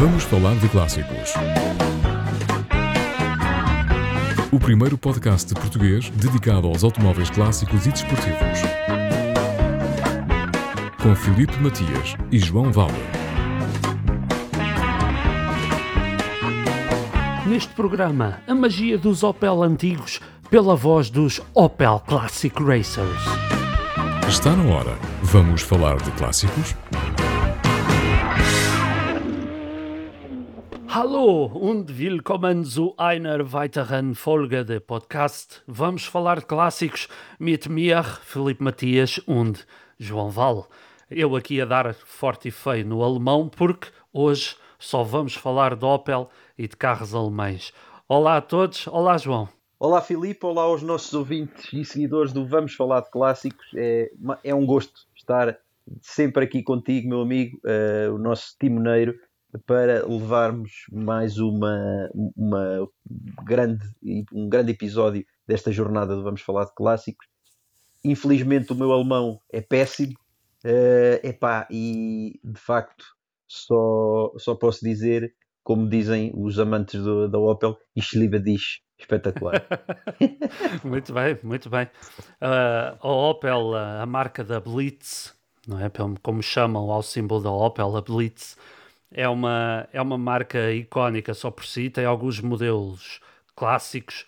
Vamos falar de clássicos. O primeiro podcast de português dedicado aos automóveis clássicos e desportivos. Com Filipe Matias e João Valder. Neste programa, a magia dos Opel antigos pela voz dos Opel Classic Racers. Está na hora. Vamos falar de clássicos? Hallo und willkommen zu einer weiteren Folge de Podcast. Vamos falar de clássicos mit mir, Felipe Matias und João Val. Eu aqui a dar forte e feio no alemão porque hoje só vamos falar de Opel e de carros alemães. Olá a todos, olá João. Olá Filipe, olá aos nossos ouvintes e seguidores do Vamos Falar de Clássicos. É, é um gosto estar sempre aqui contigo, meu amigo, uh, o nosso timoneiro, para levarmos mais uma, uma grande, um grande episódio desta jornada do Vamos Falar de Clássicos. Infelizmente o meu alemão é péssimo, uh, epá, e de facto só, só posso dizer, como dizem os amantes do, da Opel, ich liebe dich. Espetacular. muito bem, muito bem. Uh, a Opel, a marca da Blitz, não é? Como chamam ao símbolo da Opel, a Blitz, é uma, é uma marca icónica só por si, tem alguns modelos clássicos,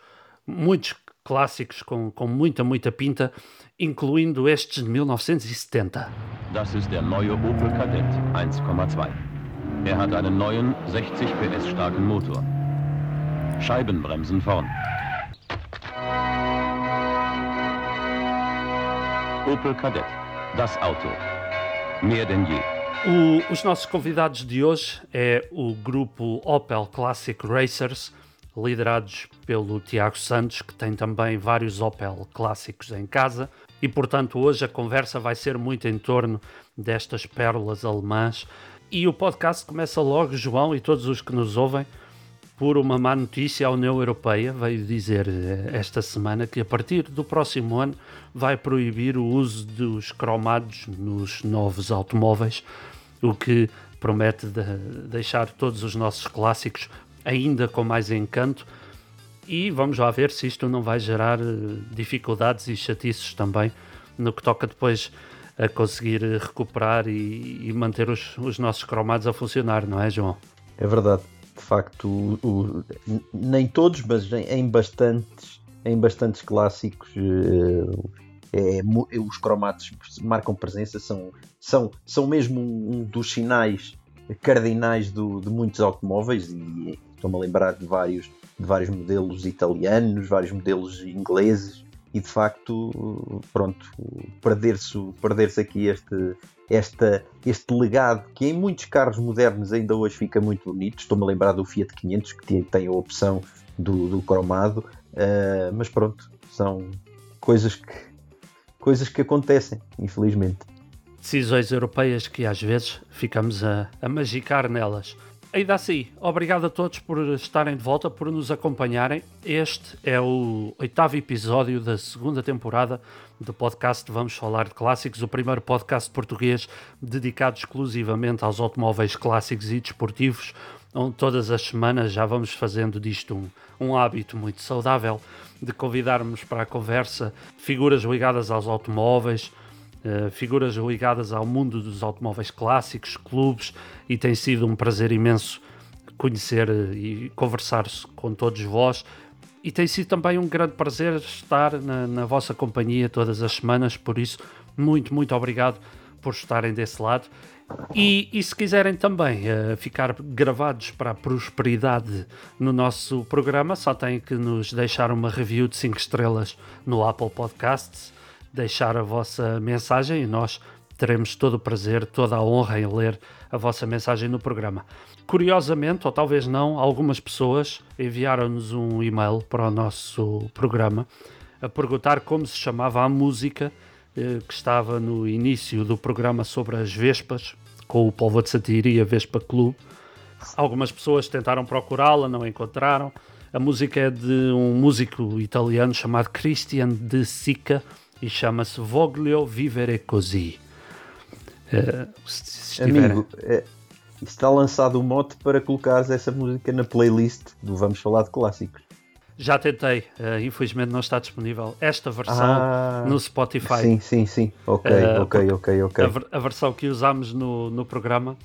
muitos clássicos com, com muita, muita pinta, incluindo estes de 1970. Das ist der neue Opel Kadett 1,2. Er hat einen neuen 60 PS starken Motor. Scheibenbremsen vorn. Opel Kadett, das Auto. Mehr denn je. O, os nossos convidados de hoje é o grupo Opel Classic Racers, liderados pelo Tiago Santos, que tem também vários Opel clássicos em casa. E portanto, hoje a conversa vai ser muito em torno destas pérolas alemãs. E o podcast começa logo, João, e todos os que nos ouvem, por uma má notícia, a União Europeia veio dizer eh, esta semana que a partir do próximo ano vai proibir o uso dos cromados nos novos automóveis, o que promete de deixar todos os nossos clássicos ainda com mais encanto. E vamos lá ver se isto não vai gerar eh, dificuldades e chatices também no que toca depois a conseguir recuperar e, e manter os, os nossos cromados a funcionar, não é, João? É verdade de facto, o, o, nem todos, mas em, em, bastantes, em bastantes clássicos, é, é, os cromatos marcam presença, são, são, são mesmo um dos sinais cardinais do, de muitos automóveis e estou-me a lembrar de vários, de vários modelos italianos, vários modelos ingleses e de facto, pronto, perder-se perder aqui este, esta, este legado que em muitos carros modernos ainda hoje fica muito bonito. Estou-me a lembrar do Fiat 500 que tem, tem a opção do, do cromado, uh, mas pronto, são coisas que, coisas que acontecem, infelizmente. Decisões europeias que às vezes ficamos a, a magicar nelas. Ainda assim, obrigado a todos por estarem de volta, por nos acompanharem. Este é o oitavo episódio da segunda temporada do podcast Vamos Falar de Clássicos, o primeiro podcast português dedicado exclusivamente aos automóveis clássicos e desportivos, todas as semanas já vamos fazendo disto um, um hábito muito saudável de convidarmos para a conversa figuras ligadas aos automóveis uh, figuras ligadas ao mundo dos automóveis clássicos, clubes, e tem sido um prazer imenso conhecer uh, e conversar com todos vós. E tem sido também um grande prazer estar na, na vossa companhia todas as semanas, por isso, muito, muito obrigado por estarem desse lado. E, e, se quiserem também uh, ficar gravados para a prosperidade no nosso programa, só têm que nos deixar uma review de 5 estrelas no Apple Podcasts deixar a vossa mensagem e nós teremos todo o prazer, toda a honra em ler a vossa mensagem no programa. Curiosamente, ou talvez não, algumas pessoas enviaram-nos um e-mail para o nosso programa a perguntar como se chamava a música eh, que estava no início do programa sobre as Vespas, com o Polvo de Satira e a Vespa. Algumas pessoas tentaram procurá-la, não encontraram. A música é de um músico italiano chamado Christian de Sica, e chama-se Voglio Vivere Così. Uh, Amigo, é, está lançado o mote para colocares essa música na playlist do Vamos Falar de Clássicos. Já tentei, uh, infelizmente não está disponível esta versão Ah, no Spotify. Sim, sim, sim. Ok, Uh, ok, ok, ok. A, a versão que usámos no, no programa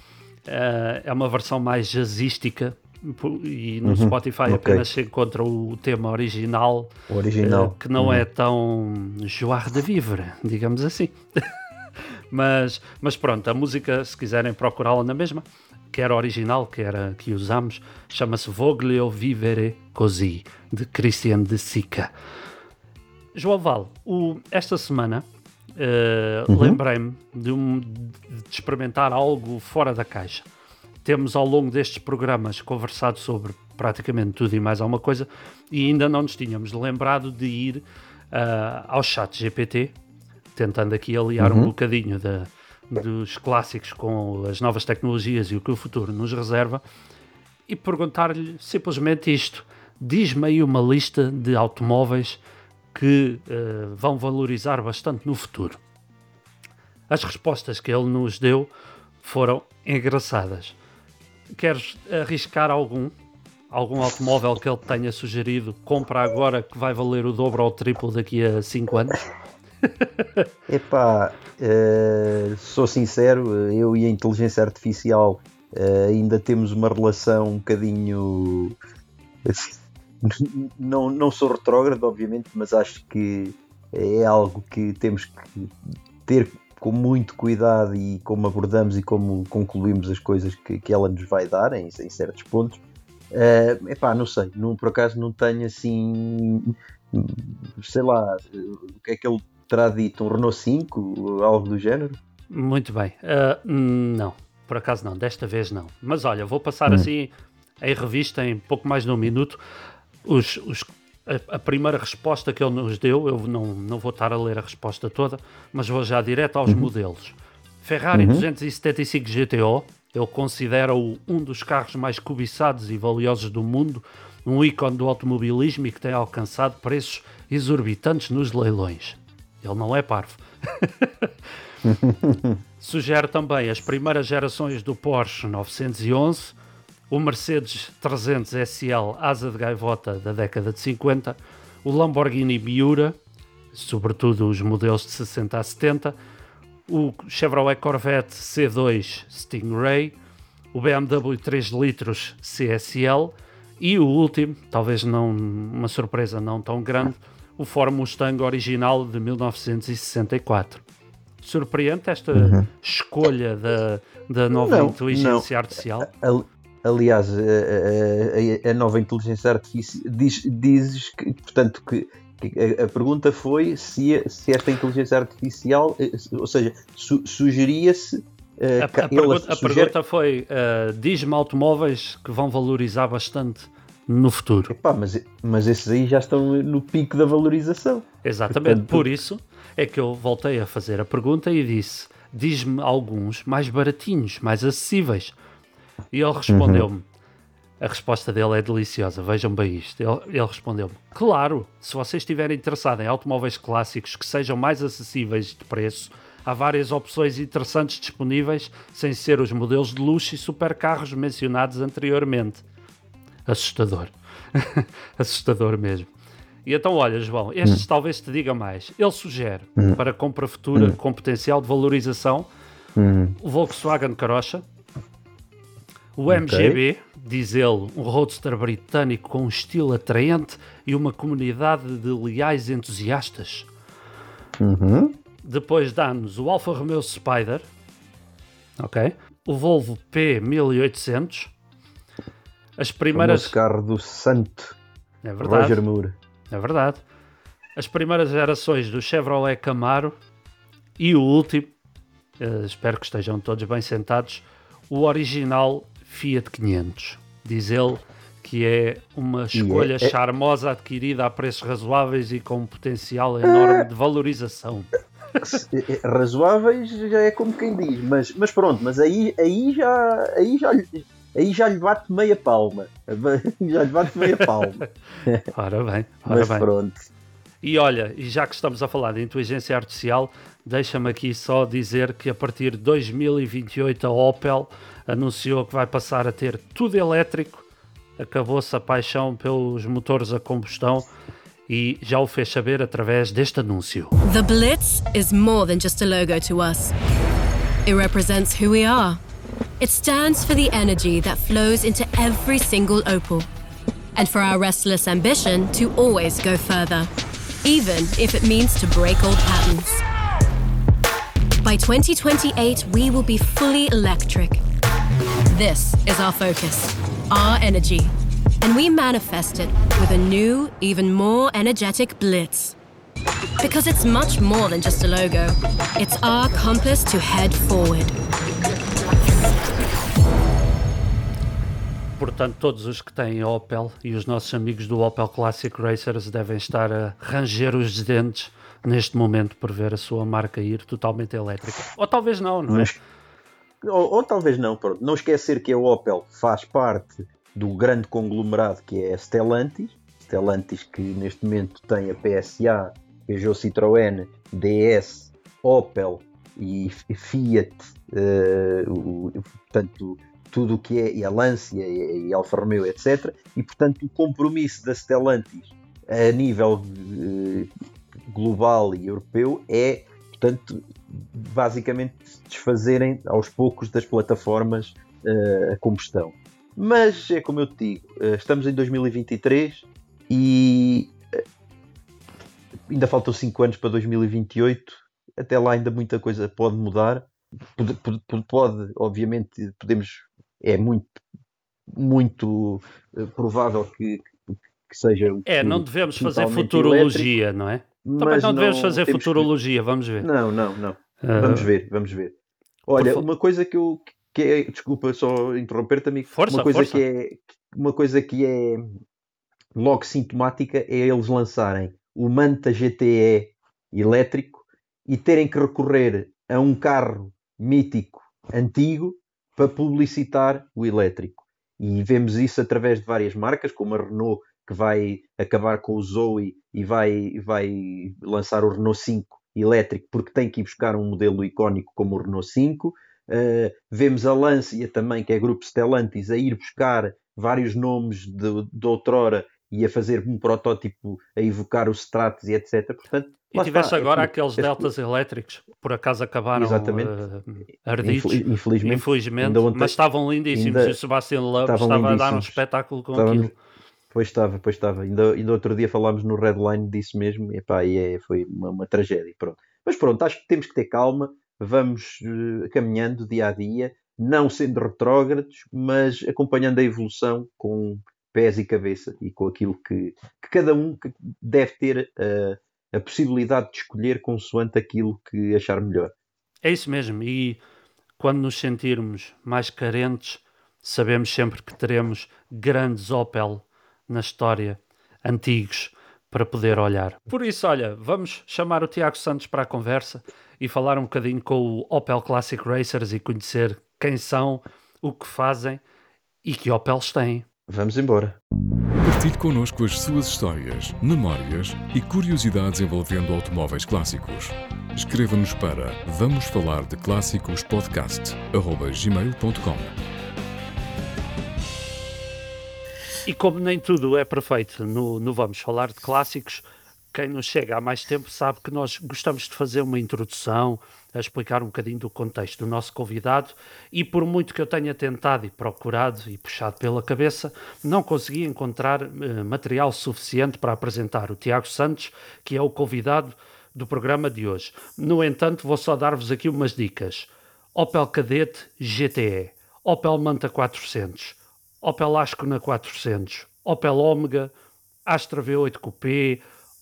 eh, é uma versão mais jazzística e no Spotify Uhum, ok. apenas se encontra o tema original, original. Uhum. que não é tão joie de vivre, digamos assim. mas, mas pronto, a música, se quiserem procurá-la na mesma, que era original, que era que usámos, chama-se Voglio Vivere Così, de Christian de Sica. João Val, o- esta semana eh, lembrei-me de, um- de experimentar algo fora da caixa. Temos ao longo destes programas conversado sobre praticamente tudo e mais alguma coisa e ainda não nos tínhamos lembrado de ir ah, ao chat GPT, tentando aqui aliar um bocadinho da- dos clássicos com as novas tecnologias e o que o futuro nos reserva e perguntar-lhe simplesmente isto: diz-me aí uma lista de automóveis que eh, vão valorizar bastante no futuro. As respostas que ele nos deu foram engraçadas. Queres arriscar algum? Algum automóvel que ele tenha sugerido? Compra agora que vai valer o dobro ou o triplo daqui a 5 anos? Epá, eh, sou sincero, eu e a inteligência artificial eh, ainda temos uma relação um bocadinho. Não, não sou retrógrado, obviamente, mas acho que é algo que temos que ter com muito cuidado e como abordamos e como concluímos as coisas que, que ela nos vai dar em, em certos pontos. Eh, epá, não sei, não, por acaso não tenho assim, sei lá, o que é que ele terá dito? Um Renault 5, algo do género? Muito bem. Ah, não, por acaso não, desta vez não. Mas olha, vou passar assim em revista, em pouco mais de um minuto, os, os- a, primeira resposta que ele nos deu. Eu não, não vou estar a ler a resposta toda, mas vou já direto aos modelos. Ferrari 275 GTO, ele considera-o um dos carros mais cobiçados e valiosos do mundo, um ícone do automobilismo e que tem alcançado preços exorbitantes nos leilões. Ele não é parvo. Sugere também as primeiras gerações do Porsche 911, o Mercedes 300 SL asa de gaivota da década de 50, o Lamborghini Miura, sobretudo os modelos de 60 a 70, o Chevrolet Corvette C2 Stingray, o BMW 3 litros CSL e o último, talvez não uma surpresa não tão grande, o Ford Mustang original de 1964. Surpreende esta escolha da, da nova Não, inteligência não. artificial? Ali- Aliás, a, a- a nova inteligência artificial diz, dizes que, portanto, que, a, a pergunta foi se, a- se esta inteligência artificial, eh, ou seja, su- sugeria-se. eh, A, a pergunta, a sugere- pergunta foi: uh, diz-me automóveis que vão valorizar bastante no futuro. Epá, mas, mas esses aí já estão no pico da valorização. Exatamente, Portanto- por isso é que eu voltei a fazer a pergunta e disse: diz-me alguns mais baratinhos, mais acessíveis. E ele respondeu-me: a resposta dele é deliciosa, vejam bem isto. Ele, ele respondeu-me: claro, se vocês estiverem interessados em automóveis clássicos que sejam mais acessíveis de preço, há várias opções interessantes disponíveis, sem ser os modelos de luxo e supercarros mencionados anteriormente. Assustador. Assustador mesmo. E então, olha, João, estes talvez te diga mais. Ele sugere para compra futura com potencial de valorização o Volkswagen Carocha, o MGB, diz ele, um roadster britânico com um estilo atraente e uma comunidade de leais entusiastas. Depois dá-nos o Alfa Romeo Spider, ok? O Volvo P1800, as O primeiras. nosso carro do Santo É verdade. Roger Moore. É verdade. As primeiras gerações do Chevrolet Camaro e o último, eh, espero que estejam todos bem sentados, o original Fiat 500. Diz ele que é uma escolha é- charmosa adquirida a preços razoáveis e com um potencial enorme de valorização. É- é razoáveis já é como quem diz, mas, mas pronto, mas aí, aí, já, aí, já, aí já lhe bate meia palma. Já lhe bate meia palma. Ora bem, ora mas bem. pronto. E olha, e já que estamos a falar de inteligência artificial, deixa-me aqui só dizer que a partir de 2028 a Opel anunciou que vai passar a ter tudo elétrico, acabou-se a paixão pelos motores a combustão e já o fez saber através deste anúncio. The Blitz is more than just a logo to us. It represents who we are. It stands for the energy that flows into every single opal, And for our restless ambition to always go further, even if it means to break old patterns. By 2028, we will be fully electric. This is our focus, our energy. And we manifest it with a new, even more energetic Blitz. Because it's much more than just a logo, it's our compass to head forward. Portanto, todos os que têm Opel e os nossos amigos do Opel Classic Racers devem estar a ranger os dentes neste momento por ver a sua marca ir totalmente elétrica. Ou talvez não, não é? Mas- ou, ou talvez não, pronto. Não esquecer que a Opel faz parte do grande conglomerado que é a Stellantis. Stellantis que neste momento tem a PSA, Peugeot Citroën, DS, Opel e Fiat, o- o- portanto, tudo o que é, e a Lancia e, e Alfa Romeo, etc. E portanto, o compromisso da Stellantis a nível eh, global e europeu é, portanto, basicamente desfazerem aos poucos das plataformas eh, a combustão. Mas é como eu te digo, eh, estamos em 2023 e eh, ainda faltam 5 anos para 2028. Até lá ainda muita coisa pode mudar. Pode, pode- pode, obviamente, podemos. É muito, muito eh, provável que, que seja. É, não devemos fazer futurologia, não é? Também não devemos fazer temos que- futurologia, vamos ver. Não, não, não. Ah, Vamos ver, vamos ver. Olha, uma coisa que eu que é, desculpa só interromper também, Força, uma coisa força. que é uma coisa que é logo sintomática é eles lançarem o Manta GTE elétrico e terem que recorrer a um carro mítico antigo para publicitar o elétrico. E vemos isso através de várias marcas, como a Renault, que vai acabar com o Zoe e vai, vai lançar o Renault 5 elétrico, porque tem que ir buscar um modelo icónico como o Renault 5. Uh, vemos a Lancia também, que é grupo Stellantis, a ir buscar vários nomes de, de outrora e a fazer um protótipo a evocar os Stratos e etc. Portanto, E tivesse está, é agora tudo- aqueles é deltas elétricos, por acaso acabaram Exatamente. uh, ardidos, Infel- Infelizmente, infelizmente, ontem- mas estavam lindíssimos e o Sebastian Loeb estavam estava a dar um espetáculo com Estávamos- aquilo. Pois estava, pois estava. Ainda, ainda outro dia falámos no Redline disso mesmo e, epá, e é, foi uma, uma tragédia. Pronto. Mas pronto, acho que temos que ter calma, vamos eh, caminhando dia a dia, não sendo retrógrados, mas acompanhando a evolução com pés e cabeça e com aquilo que, que cada um deve ter eh, a possibilidade de escolher consoante aquilo que achar melhor. É isso mesmo. E quando nos sentirmos mais carentes, sabemos sempre que teremos grandes Opel na história, antigos, para poder olhar. Por isso, olha, vamos chamar o Tiago Santos para a conversa e falar um bocadinho com o Opel Classic Racers e conhecer quem são, o que fazem e que Opels têm. Vamos embora. Partilhe connosco as suas histórias, memórias e curiosidades envolvendo automóveis clássicos. Escreva-nos para vamos falar de clássicos podcast@gmail.com. E como nem tudo é perfeito no, no Vamos Falar de Clássicos, quem nos chega há mais tempo sabe que nós gostamos de fazer uma introdução, a explicar um bocadinho do contexto do nosso convidado e por muito que eu tenha tentado e procurado e puxado pela cabeça, não consegui encontrar eh, material suficiente para apresentar o Tiago Santos, que é o convidado do programa de hoje. No entanto, vou só dar-vos aqui umas dicas. Opel Kadett GTE, Opel Manta 400, Opel Ascona 400, Opel Omega, Astra V8 Coupé,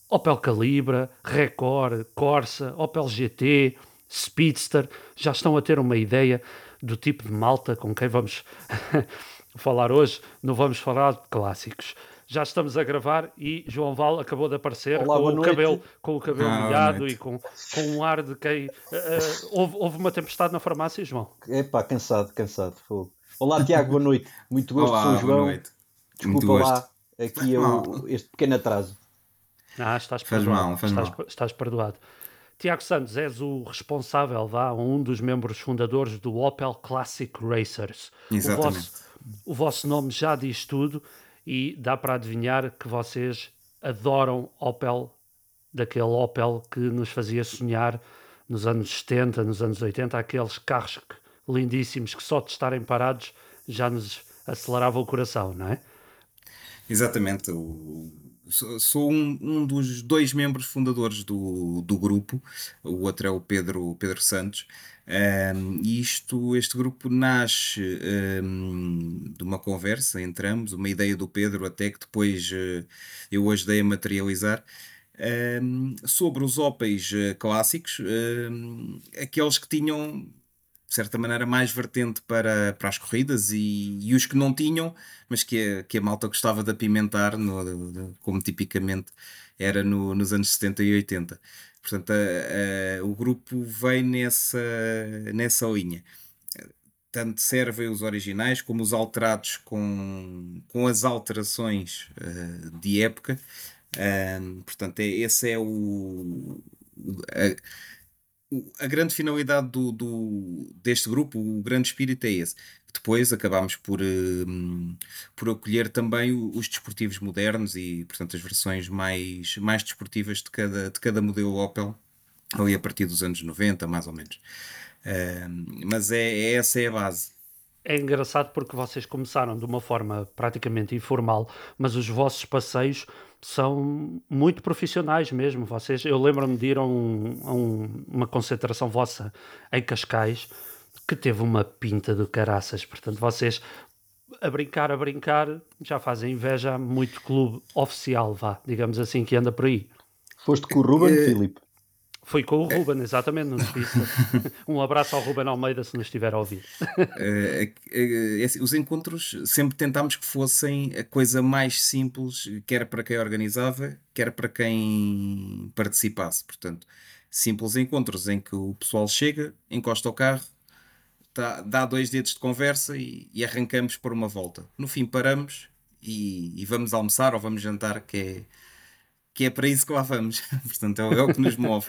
Opel Calibra, Record, Corsa, Opel GT, Speedster, já estão a ter uma ideia do tipo de malta com quem vamos falar hoje, não vamos falar de clássicos. Já estamos a gravar e João Val acabou de aparecer Olá, com, o cabelo, com o cabelo Ah, molhado e com, com um ar de quem. eh, houve, houve uma tempestade na farmácia, João? Epá, cansado, cansado. fogo. Olá, Tiago, boa noite. Muito gosto, Olá, sou o boa João. noite. Desculpa Muito lá gosto. aqui é o- este pequeno atraso. Ah, estás Faz perdoado. mal, faz estás, mal. estás perdoado. Tiago Santos, és o responsável, vá, um dos membros fundadores do Opel Classic Racers. Exatamente. O vosso, o vosso nome já diz tudo e dá para adivinhar que vocês adoram Opel, daquele Opel que nos fazia sonhar nos anos 70, nos anos 80, aqueles carros lindíssimos que só de estarem parados já nos acelerava o coração, não é? Exatamente. O, sou um, um, dos dois membros fundadores do, do grupo, o outro é o Pedro, Pedro Santos. Um, isto, este grupo nasce um, de uma conversa entre ambos, uma ideia do Pedro, até que depois uh, eu ajudei a materializar. Sobre os Opels uh, clássicos, aqueles que tinham de certa maneira, mais vertente para, para as corridas e, e os que não tinham, mas que a, que a malta gostava de apimentar, no, como tipicamente era no, nos anos 70 e 80. Portanto, a, a, o grupo vem nessa, nessa linha. Tanto servem os originais como os alterados com, com as alterações uh, de época. Portanto, é, esse é o. A, a grande finalidade do, do, deste grupo, o grande espírito é esse. Depois acabámos por, uh, por acolher também os desportivos modernos e, portanto, as versões mais, mais desportivas de cada, de cada modelo Opel, ali a partir dos anos 90, mais ou menos. Uh, mas é, é, essa é a base. É engraçado porque vocês começaram de uma forma praticamente informal, mas os vossos passeios são muito profissionais mesmo. Vocês, eu lembro-me de ir a, um, a um, uma concentração vossa em Cascais que teve uma pinta do caraças. Portanto, vocês a brincar, a brincar, já fazem inveja a muito clube oficial, vá, digamos assim, que anda por aí. Foste com o Ruben, uh, Filipe? Foi com o Ruben, exatamente, no pista. um abraço ao Ruben Almeida se nos estiver a ouvir. É, é, é, os encontros sempre tentámos que fossem a coisa mais simples, quer para quem organizava, quer para quem participasse. Portanto, simples encontros em que o pessoal chega, encosta o carro, tá, dá dois dedos de conversa e, e, arrancamos por uma volta. No fim, paramos e, e vamos almoçar ou vamos jantar, que é que é para isso que lá vamos. portanto, é, é, o que nos move.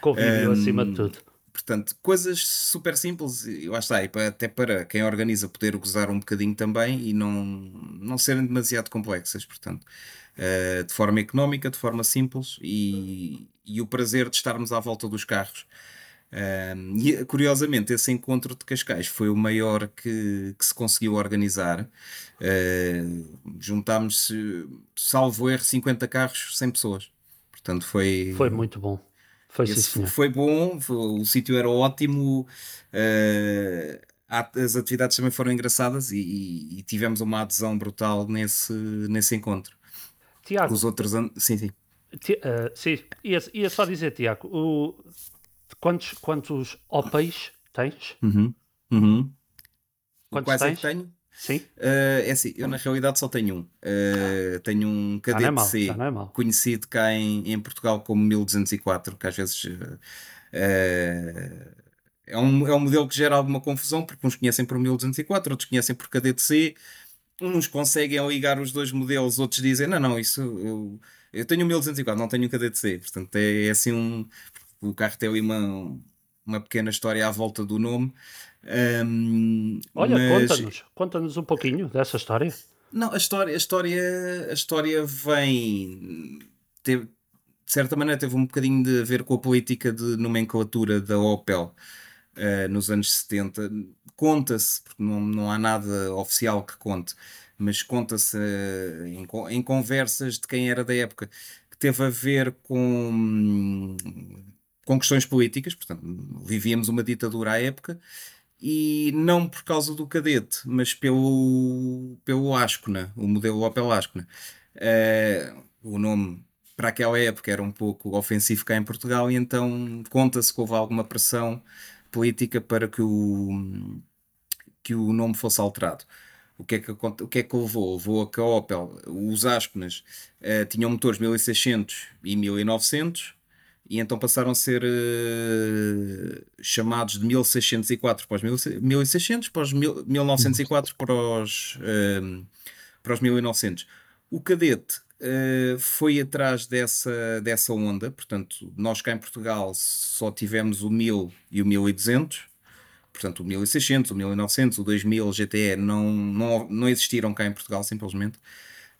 Convívio um, acima de tudo. Portanto, coisas super simples, e lá está, e até para quem organiza poder gozar um bocadinho também e não, não serem demasiado complexas, portanto, uh, de forma económica, de forma simples e, e o prazer de estarmos à volta dos carros. Um, e curiosamente, esse encontro de Cascais foi o maior que, que se conseguiu organizar. Uh, juntámos, salvo erro, 50 carros, 100 pessoas. Portanto, foi. Foi muito bom. Foi, sim, foi bom, foi, o sítio era ótimo. Uh, as atividades também foram engraçadas e, e, e, tivemos uma adesão brutal nesse, nesse encontro. Tiago. Os outros anos. Sim, sim. Uh, sim, ia, ia, só dizer, Tiago, o, Quantos, quantos tens? Uhum. Uhum. Quantos Quais tens? é que tenho? Sim. Uh, é assim, eu na realidade só tenho um. Uh, tenho um cadete não C, é é conhecido cá em, em Portugal como 1204, que às vezes uh, é, um, é um modelo que gera alguma confusão, porque uns conhecem por 1204, outros conhecem por cadete C. Uns conseguem ligar os dois modelos, outros dizem: não, não, isso eu, eu tenho um 1204, não tenho um cadete C. Portanto, é, é assim um o carro tem ali uma, uma pequena história à volta do nome. Um, Olha, mas... conta-nos, conta-nos um pouquinho dessa história. Não, a história, a história, a história vem. Teve, de certa maneira, teve um bocadinho de a ver com a política de nomenclatura da Opel uh, nos anos 70. Conta-se, porque não, não há nada oficial que conte, mas conta-se uh, em, em conversas de quem era da época que teve a ver com com questões políticas, portanto, vivíamos uma ditadura à época, e não por causa do cadete, mas pelo, pelo Ascona, o modelo Opel Ascona. Uh, o nome para aquela época era um pouco ofensivo cá em Portugal, e então conta-se que houve alguma pressão política para que o, que o nome fosse alterado. O que, é que, o que é que levou? Levou a que a Opel, os Asconas, uh, tinham motores 1600 e 1900, e então passaram a ser uh, chamados de 1604 para os 1600, para os 1904 para os, uh, para os 1900. O cadete uh, foi atrás dessa, dessa onda. Portanto, nós cá em Portugal só tivemos o 1000 e o 1200. Portanto, o 1600, o 1900, o 2000 GTE não, não, não existiram cá em Portugal, simplesmente.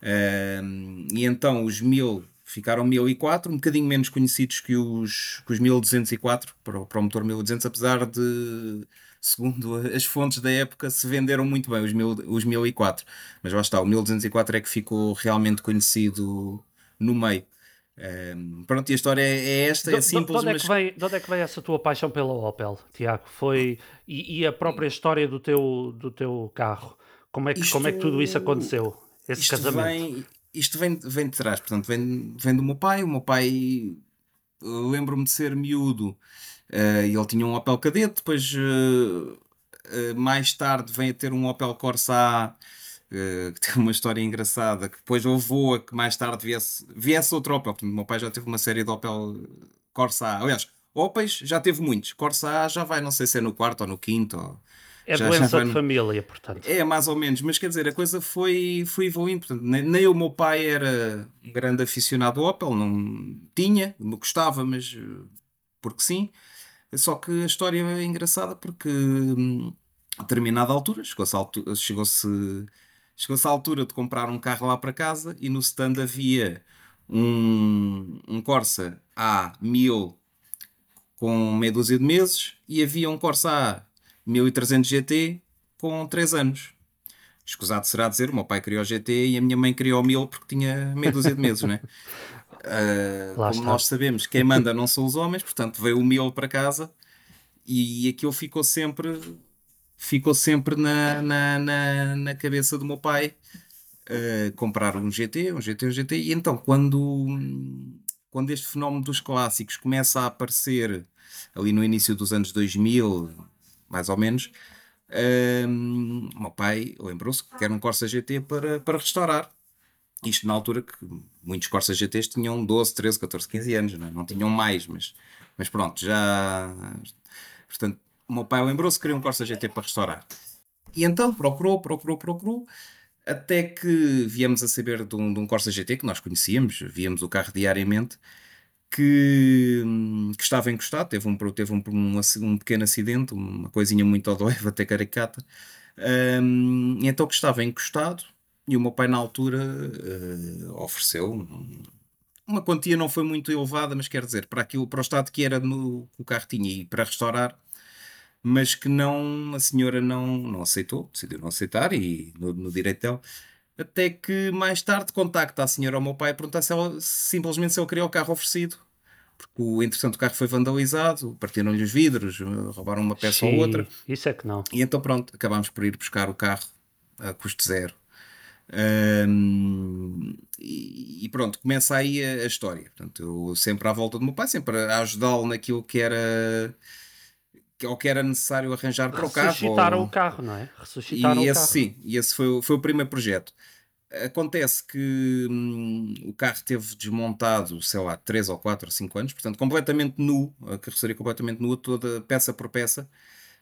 Uh, e então os 1000 ficaram 1004, um bocadinho menos conhecidos que os, que os 1204 para o, para o motor 1200, apesar de, segundo as fontes da época, se venderam muito bem os, mil, os 1004. Mas lá está, o 1204 é que ficou realmente conhecido no meio. Um, pronto, e a história é, é esta, é simples. De onde, mas... é que veio, de onde é que veio essa tua paixão pela Opel, Tiago? Foi, e, e, a própria história do teu, do teu carro? Como é, que, isto, como é que tudo isso aconteceu? Esse casamento? Vem, isto vem, vem de trás, portanto, vem, vem do meu pai. O meu pai, lembro-me de ser miúdo, uh, ele tinha um Opel Cadete, depois uh, uh, mais tarde vem a ter um Opel Corsa que tem uma história engraçada, que depois levou a que mais tarde viesse, viesse outro Opel. Portanto, o meu pai já teve uma série de Opel Corsa A. Aliás, Opels já teve muitos. Corsa A já vai, não sei se é no quarto ou no quinto. Ou é já, doença já de família, portanto. É, mais ou menos, mas quer dizer, a coisa foi, foi evoluindo. Portanto, nem, nem o meu pai era um grande aficionado ao Opel, não tinha, me gostava, mas eh, porque sim. Só que a história é engraçada porque hum, a determinada altura chegou-se altura, chegou-se chegou-se a altura de comprar um carro lá para casa e no stand havia um, um Corsa A1000 com meia dúzia de meses e havia um Corsa A 1300 GT com 3 anos. Escusado será dizer, o meu pai criou o GT e a minha mãe criou o 1000 porque tinha meia dúzia de meses, né? Uh, como está. nós sabemos, quem manda não são os homens, portanto veio o 1000 para casa e aquilo ficou sempre ficou sempre na, na, na, na cabeça do meu pai uh, comprar um GT, um GT, um GT e então quando quando este fenómeno dos clássicos começa a aparecer ali no início dos anos 2000 mais ou menos. Um, meu pai lembrou-se que era um Corsa GT para, para restaurar. Isto na altura que muitos Corsa GTs tinham 12, 13, 14, 15 anos, não, é? não tinham mais, mas, mas pronto, já. Portanto, o meu pai lembrou-se que queria um Corsa GT para restaurar. E então procurou, procurou, procurou, até que viemos a saber de um, de um Corsa GT que nós conhecíamos, víamos o carro diariamente que, que estava encostado, teve, um, teve um, um, um pequeno acidente, uma coisinha muito odóiva, até caricata, um, então que estava encostado e o meu pai na altura uh, ofereceu uma quantia não foi muito elevada, mas quer dizer, para aquilo, para o estado que era no o carro tinha e para restaurar, mas que não, a senhora não, não aceitou, decidiu não aceitar e no, no direito dela, até que mais tarde contacta a senhora ao meu pai e pergunta se ela simplesmente se ele queria o carro oferecido. Porque, o, entretanto, o carro foi vandalizado, partiram-lhe os vidros, roubaram uma peça Sim, ou outra. Isso é que não. E então, pronto, acabámos por ir buscar o carro a custo zero. Um, e, pronto, começa aí a, a, história. Portanto, eu sempre à volta do meu pai, sempre a ajudá-lo naquilo que era ou que era necessário arranjar para o carro. Ressuscitaram ou... o carro, não é? Ressuscitaram e esse, o carro. Sim, e esse foi, foi o primeiro projeto. Acontece que hum, o carro teve desmontado, sei lá, 3 ou 4 ou 5 anos, portanto, completamente nu, a carroceria completamente nua, toda peça por peça.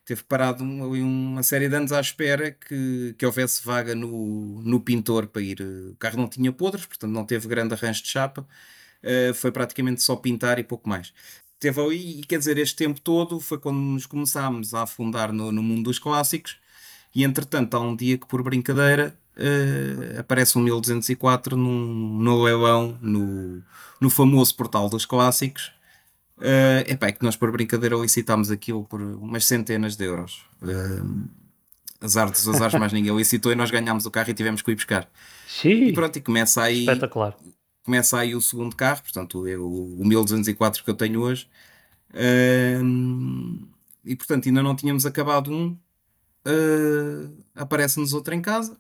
Teve parado ali uma série de anos à espera que, que houvesse vaga no, no pintor para ir. O carro não tinha podres, portanto, não teve grande arranjo de chapa. Uh, foi praticamente só pintar e pouco mais teve ali, e quer dizer, este tempo todo foi quando nos começámos a afundar no, no mundo dos clássicos, e entretanto há um dia que por brincadeira uh, aparece um 1204 num, no leilão, no, no famoso portal dos clássicos, uh, epá, é que nós por brincadeira licitámos aquilo por umas centenas de euros. Uh, azar dos azares, mais ninguém licitou e nós ganhámos o carro e tivemos que ir buscar. Sim. E pronto, e começa aí. Espetacular começa aí o segundo carro, portanto, eu, o 1204 que eu tenho hoje. e portanto, ainda não tínhamos acabado um. Uh, Aparece-nos outro em casa.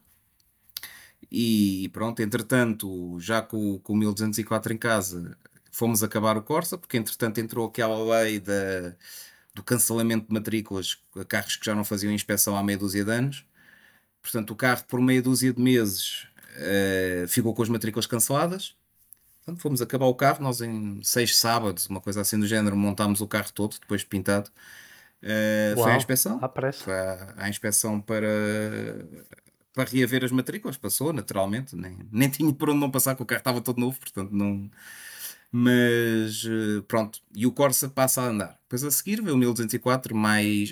E pronto, entretanto, já com, com o 1204 em casa, fomos acabar o Corsa, porque entretanto entrou aquela lei da, do cancelamento de matrículas a carros que já não faziam inspeção há meia dúzia de anos. Portanto, o carro, por meia dúzia de meses, uh, ficou com as matrículas canceladas. Portanto, fomos acabar o carro, nós em seis sábados, uma coisa assim do género, montámos o carro todo, depois pintado. Uh, foi à inspeção. À foi à, à, inspeção para, para reaver as matrículas, passou naturalmente, nem, nem tinha por onde não passar, que o carro estava todo novo, portanto não. Mas eh, pronto, e o Corsa passa a andar. Depois a seguir veio o 1204, mais,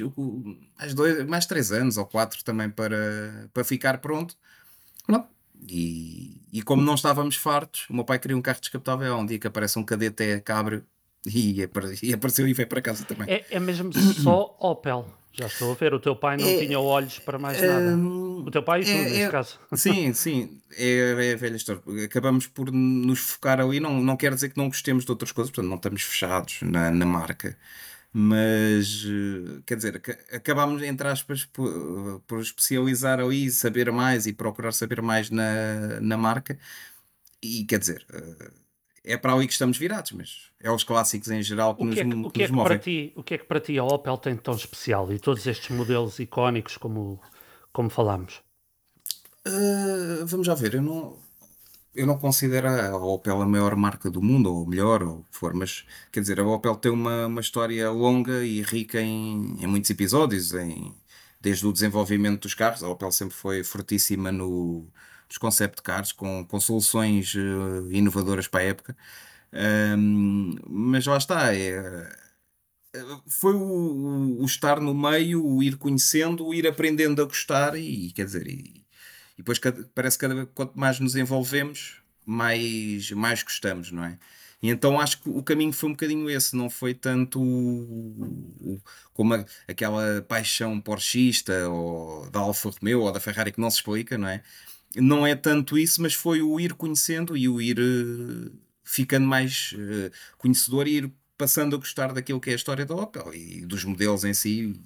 mais, dois, mais três anos ou quatro também para, para ficar pronto. Pronto. E, e como não estávamos fartos, o meu pai queria um carro descapotável. Um dia que aparece um cadete cabrio e, e apareceu e veio para casa também. É, é mesmo só Opel. Já estou a ver, o teu pai não é, tinha olhos para mais nada. Um, o teu pai e tu, é, neste é, caso. Sim, sim, é, é a velha história. Acabamos por nos focar ali, não, não quer dizer que não gostemos de outras coisas, portanto não estamos fechados na, na marca. Mas, eh, quer dizer, acabámos, entre aspas, por, por especializar ali, saber mais e procurar saber mais na, na marca. E, quer dizer, eh, é para ali que estamos virados, mas é os clássicos em geral que, o que nos, é que, o que, é que movem. Para ti, o que é que para ti a Opel tem tão especial e todos estes modelos icónicos como, como falámos? Uh, vamos já ver, eu não, eu não considero a Opel a maior marca do mundo, ou melhor, ou for, mas quer dizer, a Opel tem uma, uma história longa e rica em, em muitos episódios, em, desde o desenvolvimento dos carros. A Opel sempre foi fortíssima no, nos concept cars, com, com soluções uh, inovadoras para a época. Um, mas lá está, é, foi o, o, estar no meio, o ir conhecendo, o ir aprendendo a gostar e quer dizer, e, e depois parece que cada, quanto mais nos envolvemos, mais, mais gostamos, não é? E então acho que o caminho foi um bocadinho esse, não foi tanto como a, aquela paixão porschista ou da Alfa Romeo ou da Ferrari que não se explica, não é? Não é tanto isso, mas foi o ir conhecendo e o ir uh, ficando mais uh, conhecedor e ir passando a gostar daquilo que é a história da Opel e dos modelos em si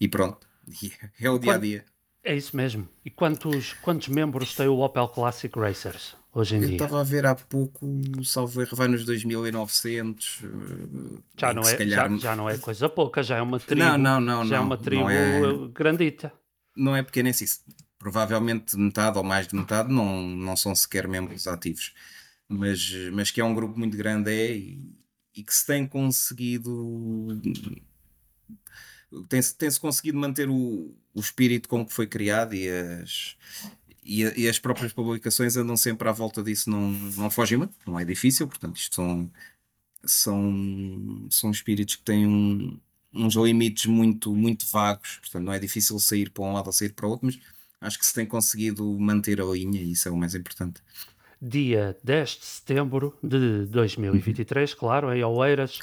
e pronto. É o dia a dia. É isso mesmo. E quantos, quantos membros tem o Opel Classic Racers hoje em Eu dia? Eu estava a ver há pouco, salvo erro, vai nos 2900. Eh, já não, é, calhar... já, já, não é coisa pouca, já é uma tribo. Não, não, não. Já é não, é uma tribo é... grandita. Não é pequena, é assim. Provavelmente metade ou mais de metade não, não são sequer membros ativos. Mas, mas que é um grupo muito grande é e, e que se tem conseguido tem-se tem -se conseguido manter o, o espírito com que foi criado e as, e, e, as próprias publicações andam sempre à volta disso, não, não fogem muito, não é difícil, portanto, isto são, são, são espíritos que têm um, uns limites muito, muito vagos, portanto, não é difícil sair para um lado ou sair para o outro, mas acho que se tem conseguido manter a linha e isso é o mais importante. Dia 10 de setembro de 2023, claro, em Oeiras,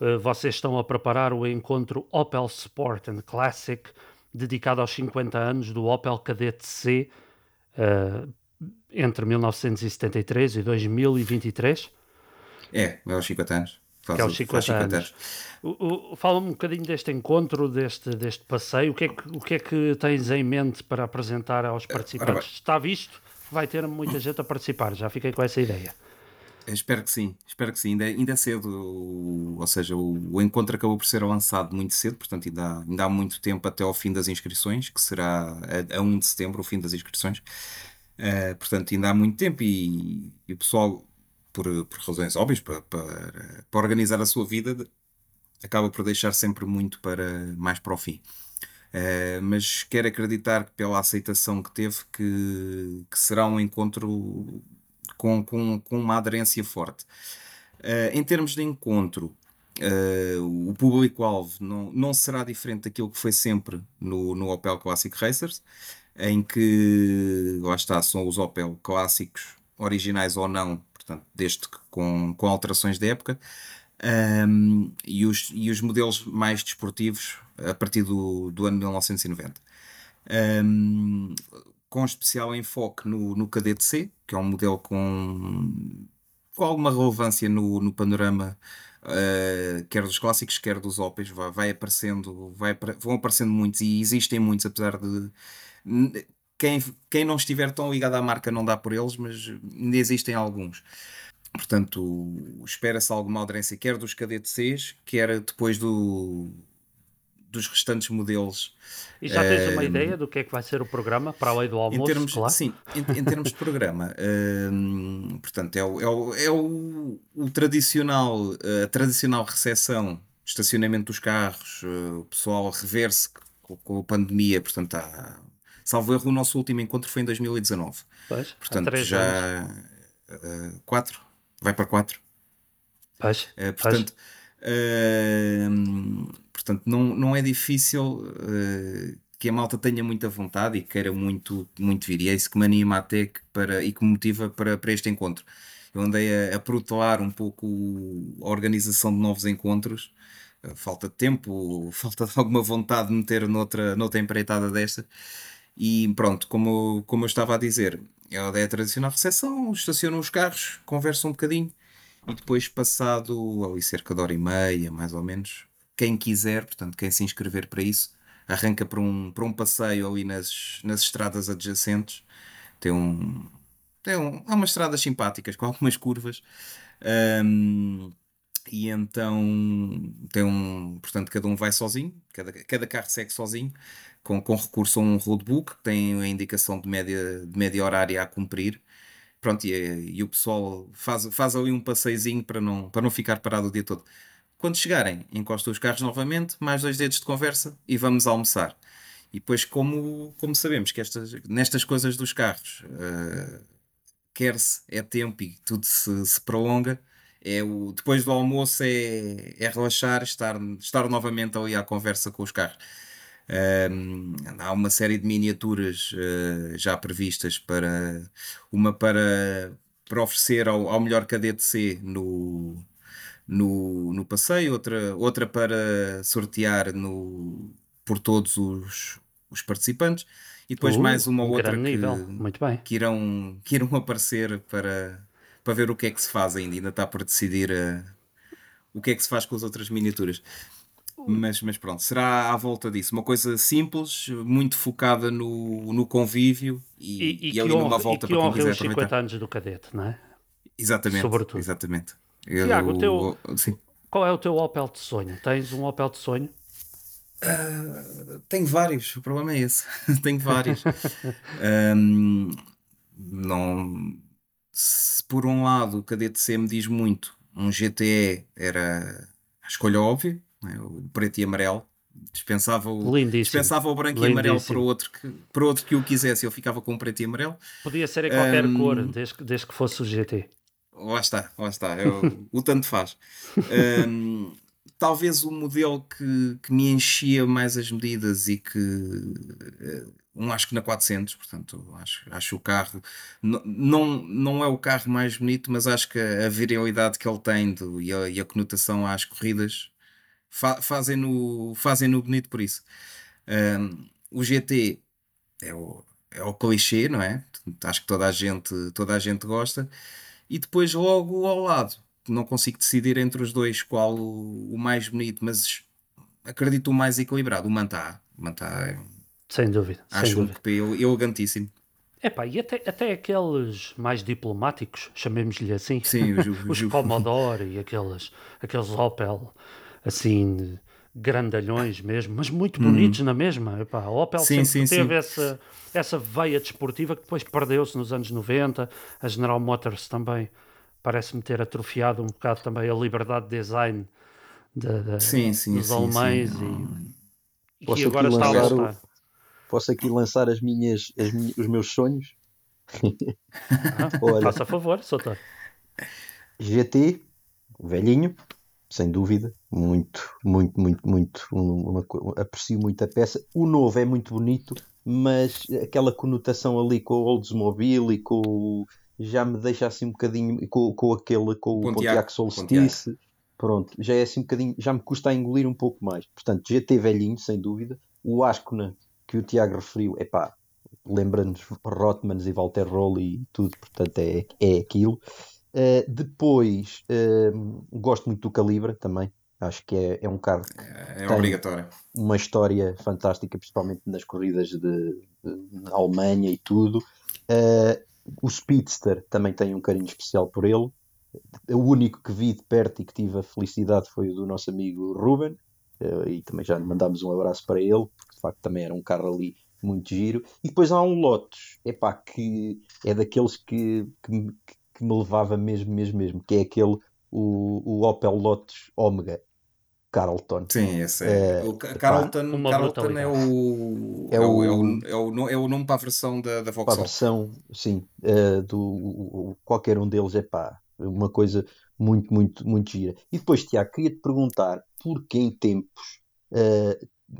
eh, vocês estão a preparar o encontro Opel Sport and Classic, dedicado aos 50 anos do Opel Kadett C, uh, entre 1973 e 2023. É, é aos 50 anos. Faz, que é aos 50, 50 anos. anos. Fala-me um bocadinho deste encontro, deste, deste passeio. O que, é que, o que é que tens em mente para apresentar aos participantes? Está visto? Vai ter muita gente a participar, já fiquei com essa ideia. Espero que sim, espero que sim. Ainda, ainda é cedo, ou seja, o, o, encontro acabou por ser lançado muito cedo, portanto ainda há, ainda há muito tempo até ao fim das inscrições, que será a, a 1 de setembro, o fim das inscrições. Uh, portanto, ainda há muito tempo e, e o pessoal, por, por razões óbvias, para, para, para, organizar a sua vida, acaba por deixar sempre muito para mais para o fim. Uh, mas quero acreditar que pela aceitação que teve que, que será um encontro com, com, com uma aderência forte. Uh, em termos de encontro, uh, o público-alvo não, não será diferente daquilo que foi sempre no, no Opel Classic Racers, em que, lá está, são os Opel clássicos, originais ou não, portanto, desde que com, com alterações de época, um, e, os, e os modelos mais desportivos a partir do, do ano 1990. Um, com especial enfoque no, no Cadete C, que é um modelo com, com alguma relevância no, no panorama, uh, quer dos clássicos, quer dos Opels. Vai, vai aparecendo, vai, vão aparecendo muitos e existem muitos, apesar de. Quem, quem não estiver tão ligado à marca não dá por eles, mas ainda existem alguns. Portanto, espera-se alguma aderência, quer dos Cadete Cs, quer depois do, dos restantes modelos. E já tens uma ideia do que é que vai ser o programa para além do almoço? Em termos, claro? Sim, em, em termos de programa, portanto, é, o, é, o, é o, o tradicional, a tradicional recepção, estacionamento dos carros, uh, o pessoal rever-se com, com, a pandemia, portanto, está, salvo erro, o nosso último encontro foi em 2019. Pois, portanto, já. Uh, quatro? Vai para quatro? Pois, uh, portanto, uh, portanto não, não é difícil que a malta tenha muita vontade e queira muito, muito vir. E é isso que me anima até que para, e que me motiva para, para este encontro. Eu andei a, a protelar um pouco a organização de novos encontros. Falta de tempo, falta de alguma vontade de meter noutra, noutra empreitada desta. E pronto, como, como eu estava a dizer, é a ideia tradicional recepção, estacionam os carros, conversam um bocadinho e depois, passado ali cerca de hora e meia, mais ou menos, quem quiser, portanto, quem se inscrever para isso, arranca para um, para um passeio ali nas, nas estradas adjacentes. Tem um. Tem um, há umas estradas simpáticas com algumas curvas. Um, e então tem um. Portanto, cada um vai sozinho, cada, cada carro segue sozinho, com, com recurso a um roadbook, que tem a indicação de média, de média horária a cumprir. Pronto, e, e o pessoal faz, faz ali um passeizinho para não, para não ficar parado o dia todo. Quando chegarem, encostam os carros novamente, mais dois dedos de conversa e vamos almoçar. E depois, como, como sabemos que estas, nestas coisas dos carros, uh, quer-se, é tempo e tudo se, se prolonga, é o, depois do almoço é, é relaxar, estar, estar novamente ali à conversa com os carros. Um, há uma série de miniaturas uh, já previstas para uma para, para oferecer ao, ao melhor cadete C no, no, no passeio, outra, outra para sortear no, por todos os, os participantes e depois uh, mais uma um outra que, Muito bem. Que, irão, que irão aparecer para, para ver o que é que se faz ainda, ainda está por decidir uh, o que é que se faz com as outras miniaturas. Mas, mas pronto, será à volta disso. Uma coisa simples, muito focada no, no convívio e, e, e, e ali honra, numa volta para quem quiser os 50 anos do cadete, não é? Exatamente. Sobretudo. Exatamente. Eu, Tiago, teu, sim. qual é o teu Opel de sonho? Tens um Opel de sonho? Uh, tenho vários, o problema é esse. tenho vários. um, não, se por um lado o Cadete C me diz muito, um GTE era a escolha óbvia, é? o preto e amarelo. Dispensava o, dispensava o branco Lindíssimo. e amarelo para outro, que, para outro que o quisesse, eu ficava com o preto e amarelo. Podia ser em qualquer um, cor, desde, desde que fosse o GT. Lá está, lá está. Eu, o tanto faz. Um, talvez o modelo que, que me enchia mais as medidas e que eh, um acho que na 400, portanto acho, acho o carro não, não é o carro mais bonito, mas acho que a virilidade que ele tem do, e, a, e a conotação às corridas fa, fazem-no fazem -no bonito por isso. Um, o GT é o, é o clichê, não é? Acho que toda a gente, toda a gente gosta e depois logo ao lado não consigo decidir entre os dois qual o, o mais bonito, mas acredito o mais equilibrado, o Manta. O Manta é, sem dúvida. Acho sem um cupê elegantíssimo. Epá, e até, até aqueles mais diplomáticos, chamemos-lhe assim, Sim, os, os Commodore e aqueles, aqueles Opel, assim, grandalhões mesmo, mas muito bonitos uhum. na mesma. Epá, a Opel sim, sempre sim, teve sim. Essa, essa veia desportiva que depois perdeu-se nos anos 90. A General Motors também parece-me ter atrofiado um bocado também a liberdade de design de, de, sim, sim, dos sim, alemães sim. e, e que agora está a voltar. O, posso aqui lançar as minhas, as minhas os meus sonhos? Ah, Olha, faça favor, Soutor. GT, velhinho, sem dúvida, muito, muito, muito, muito. Uma, uma, aprecio muito a peça. O novo é muito bonito, mas aquela conotação ali com o Oldsmobile e com o, já me deixa assim um bocadinho com, com aquele com o Pontiac, Pontiac Solstice. Pontiac. Pronto, já é assim um bocadinho, já me custa a engolir um pouco mais. Portanto, GT velhinho, sem dúvida. O Ascona que o Tiago referiu, é pá, lembra-nos Rotmans e Walter Roll e tudo, portanto é, é aquilo. Uh, depois, uh, gosto muito do Calibra também. Acho que é, é um carro é, é obrigatório. Uma história fantástica, principalmente nas corridas de, de na Alemanha e tudo. Uh, o Speedster também tem um carinho especial por ele. O único que vi de perto e que tive a felicidade foi o do nosso amigo Ruben, e também já mandámos um abraço para ele, porque de facto também era um carro ali muito giro. E depois há um Lotus, epá, que é daqueles que, que, que me levava mesmo, mesmo, mesmo, que é aquele, o, o Opel Lotus Omega. Carlton. Sim, esse é. o Ca- Carlton, Uma Carlton é o, É é, o, é, o- o, é, o, é o nome para a versão da, da Para a Vauxhall. versão, sim, eh, do o- o- qualquer um deles é pá, uma coisa muito, muito, muito gira. E depois, Tiago, queria-te perguntar porque em tempos eh,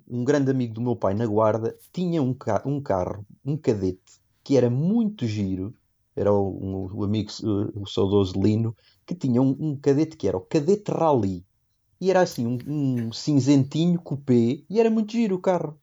um grande amigo do meu pai na Guarda tinha um, ca um carro, um cadete, que era muito giro, era o, um- o amigo, o, saudoso Lino, que tinha um, um cadete que era o Cadete Rally. E era assim, um, um cinzentinho coupé, e era muito giro o carro.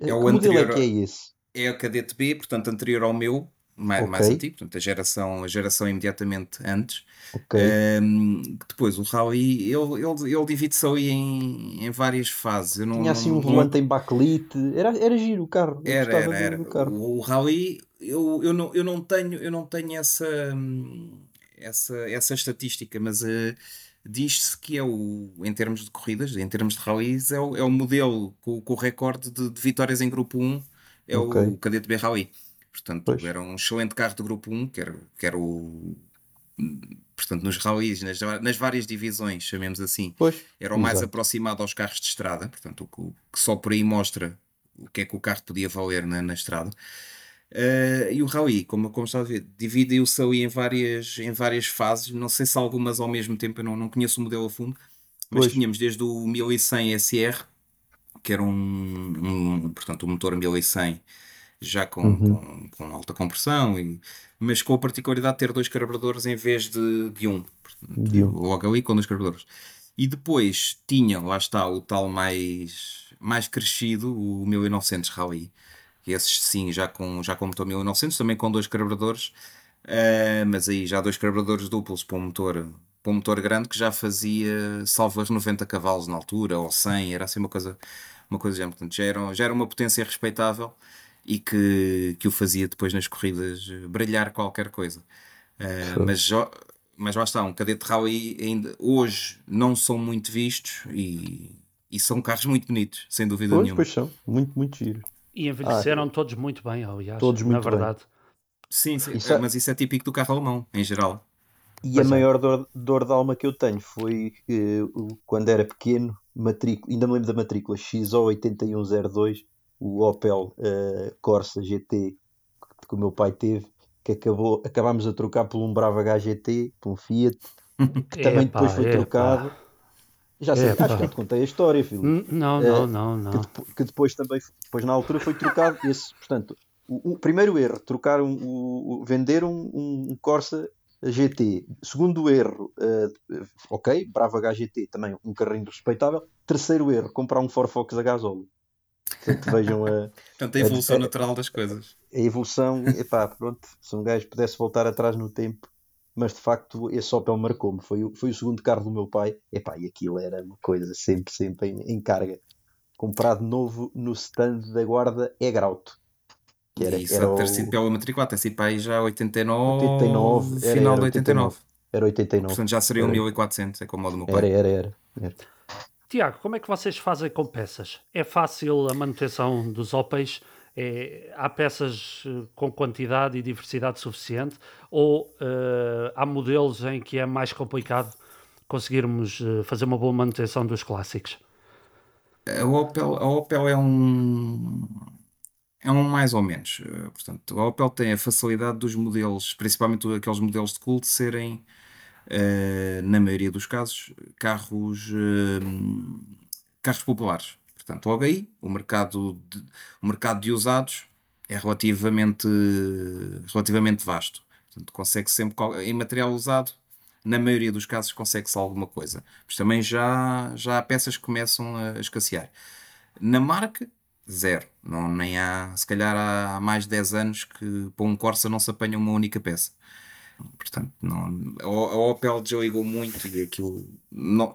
É o que modelo é anterior que é esse? É o Cadete B, portanto, anterior ao meu, mais, Ok. mais antigo, portanto, a geração, a geração imediatamente antes. Ok. Ehm, depois, o Rally, ele, ele, ele divide-se ali em, em várias fases. Eu não, Tinha assim um não- volante em bakelite. Era, era giro o carro. Era, era, era. O, o Rally, eu, eu, não, eu não tenho, eu não tenho essa, hum, essa, essa estatística, mas eh, diz-se que é o, em termos de corridas, em termos de rallies, é o, é o modelo com, com o recorde de, de vitórias em grupo 1, é Ok. o Cadete B Rally. Portanto, Pois. era um excelente carro de grupo 1, que era, que era o. Portanto, nos rallies, nas, nas várias divisões, chamemos assim, Pois, era o mais exato. aproximado aos carros de estrada, portanto, o que, que só por aí mostra o que é que o carro podia valer na, na estrada. Eh, e o Rally, como, como está a ver, dividiu-se ali em várias, em várias fases, não sei se algumas ao mesmo tempo, eu não, não conheço o modelo a fundo, mas Pois. tínhamos desde o 1100 SR, que era um, um portanto, um motor 1100 já com, Uhum. com, com alta compressão, e, mas com a particularidade de ter dois carburadores em vez de, de um. Portanto, De um. Logo ali com dois carburadores. E depois tinha, lá está, o tal mais, mais crescido, o 1900 Rally. Esses sim, já com, já com motor 1900, também com dois carburadores, eh, mas aí já dois carburadores duplos para um motor, para um motor grande que já fazia salvo as 90 cavalos na altura, ou 100, era assim uma coisa, uma coisa já, portanto, já era, já era uma potência respeitável e que, que o fazia depois nas corridas brilhar qualquer coisa. Foi. mas, mas lá está, um cadete rally ainda hoje não são muito vistos e, e são carros muito bonitos, sem dúvida Pois, nenhuma. pois são. Muito, muito giro. E envelheceram todos muito bem, aliás. Todos na muito bem. verdade. Sim, sim, Isso é- mas isso é típico do carro alemão, em geral. E Pois a é. maior dor, dor de alma que eu tenho foi o- quando era pequeno, matrícula, ainda me lembro da matrícula XO8102, o Opel eh, Corsa GT que o meu pai teve, que acabou, acabámos a trocar por um Brava HGT, por um Fiat, que também Epá, depois foi epá. trocado. Já sei, Epá. acho que eu te contei a história, filho. N- Não, não, não, que, não. depo- que depois também, depois na altura foi trocado esse, portanto, o, o primeiro erro, trocar um, o, o- vender um, um Corsa GT. Segundo erro, eh, ok, Brava HGT, também um carrinho respeitável. Terceiro erro, comprar um Ford Focus a gasóleo. Portanto, vejam a, Portanto, a É- evolução é- natural das coisas. a evolução. Epá, pronto, se um gajo pudesse voltar atrás no tempo, mas de facto esse Opel marcou-me. Foi, o- foi o segundo carro do meu pai. Epá, e aquilo era uma coisa sempre, sempre em, em carga. Comprado novo no stand da guarda é grauto. Que era, isso era, há de ter o- sido pela matrícula, até sido para aí já 89, 89, era- final era de 89. era 89. Portanto, já seria um Era. 1400, é como o do meu pai. Era, era, era. era. Tiago, como é que vocês fazem com peças? É fácil a manutenção dos Opels? É- há peças eh, com quantidade e diversidade suficiente? Ou eh, há modelos em que é mais complicado conseguirmos eh, fazer uma boa manutenção dos clássicos? A Opel, a Opel é um é um mais ou menos. Portanto, a Opel tem a facilidade dos modelos, principalmente aqueles modelos de culto, serem, eh, na maioria dos casos, carros, eh, carros populares. Portanto, logo aí, o mercado de, o mercado de usados é relativamente, relativamente vasto. Portanto, consegue sempre, em material usado, na maioria dos casos, consegue-se alguma coisa. Mas também já, já há peças que começam a escassear. Na marca, zero. Não, nem há, se calhar há mais de 10 anos que para um Corsa não se apanha uma única peça. Portanto, não, a Opel desligou muito e aquilo. Não,